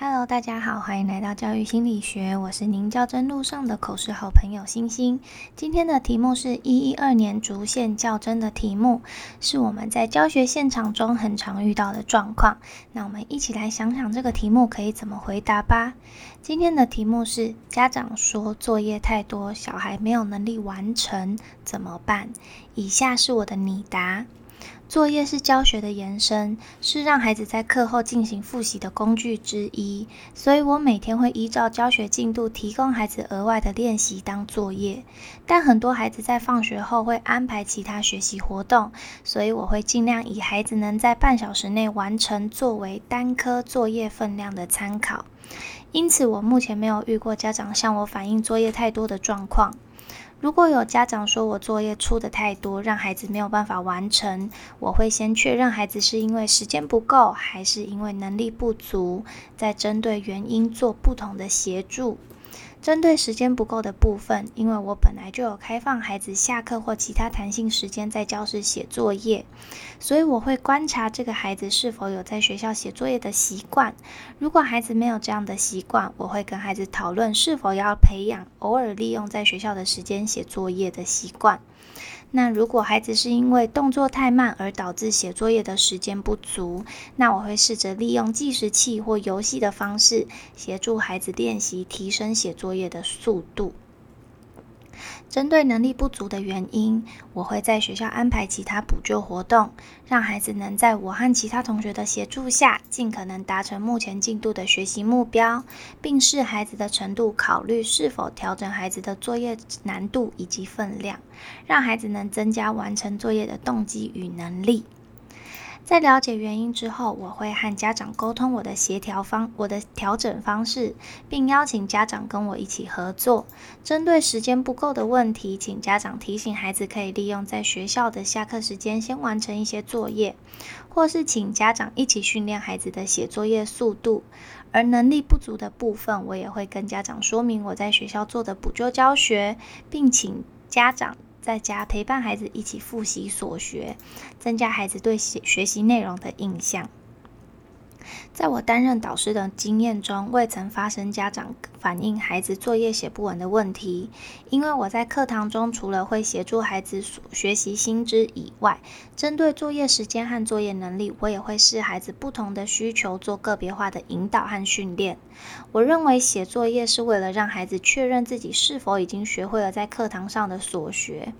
Hello，大家好，欢迎来到教育心理学，我是您教真路上的口试好朋友星星。今天的题目是一一二年逐线较真的题目，是我们在教学现场中很常遇到的状况。那我们一起来想想这个题目可以怎么回答吧。今天的题目是家长说作业太多，小孩没有能力完成，怎么办？以下是我的拟答。作业是教学的延伸，是让孩子在课后进行复习的工具之一。所以我每天会依照教学进度提供孩子额外的练习当作业。但很多孩子在放学后会安排其他学习活动，所以我会尽量以孩子能在半小时内完成作为单科作业分量的参考。因此，我目前没有遇过家长向我反映作业太多的状况。如果有家长说我作业出的太多，让孩子没有办法完成，我会先确认孩子是因为时间不够，还是因为能力不足，再针对原因做不同的协助。针对时间不够的部分，因为我本来就有开放孩子下课或其他弹性时间在教室写作业，所以我会观察这个孩子是否有在学校写作业的习惯。如果孩子没有这样的习惯，我会跟孩子讨论是否要培养偶尔利用在学校的时间写作业的习惯。那如果孩子是因为动作太慢而导致写作业的时间不足，那我会试着利用计时器或游戏的方式，协助孩子练习提升写作业的速度。针对能力不足的原因，我会在学校安排其他补救活动，让孩子能在我和其他同学的协助下，尽可能达成目前进度的学习目标，并视孩子的程度考虑是否调整孩子的作业难度以及分量，让孩子能增加完成作业的动机与能力。在了解原因之后，我会和家长沟通我的协调方、我的调整方式，并邀请家长跟我一起合作。针对时间不够的问题，请家长提醒孩子可以利用在学校的下课时间先完成一些作业，或是请家长一起训练孩子的写作业速度。而能力不足的部分，我也会跟家长说明我在学校做的补救教学，并请家长。在家陪伴孩子一起复习所学，增加孩子对学学习内容的印象。在我担任导师的经验中，未曾发生家长反映孩子作业写不完的问题。因为我在课堂中除了会协助孩子学习新知以外，针对作业时间和作业能力，我也会视孩子不同的需求做个别化的引导和训练。我认为写作业是为了让孩子确认自己是否已经学会了在课堂上的所学。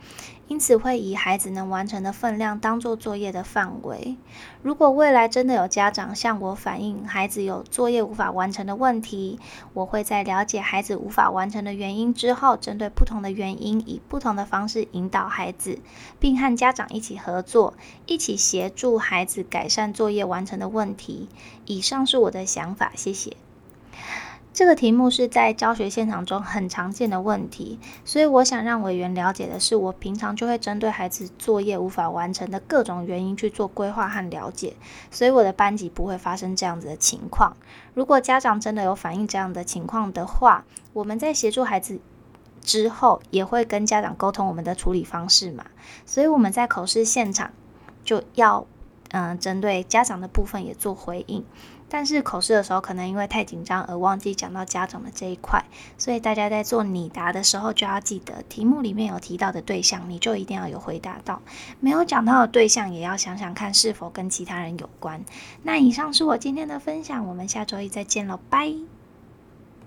因此会以孩子能完成的分量当做作业的范围。如果未来真的有家长向我反映孩子有作业无法完成的问题，我会在了解孩子无法完成的原因之后，针对不同的原因，以不同的方式引导孩子，并和家长一起合作，一起协助孩子改善作业完成的问题。以上是我的想法，谢谢。这个题目是在教学现场中很常见的问题，所以我想让委员了解的是，我平常就会针对孩子作业无法完成的各种原因去做规划和了解，所以我的班级不会发生这样子的情况。如果家长真的有反映这样的情况的话，我们在协助孩子之后，也会跟家长沟通我们的处理方式嘛。所以我们在口试现场就要。嗯，针对家长的部分也做回应，但是口试的时候可能因为太紧张而忘记讲到家长的这一块，所以大家在做拟答的时候就要记得，题目里面有提到的对象，你就一定要有回答到；没有讲到的对象，也要想想看是否跟其他人有关。那以上是我今天的分享，我们下周一再见了，拜。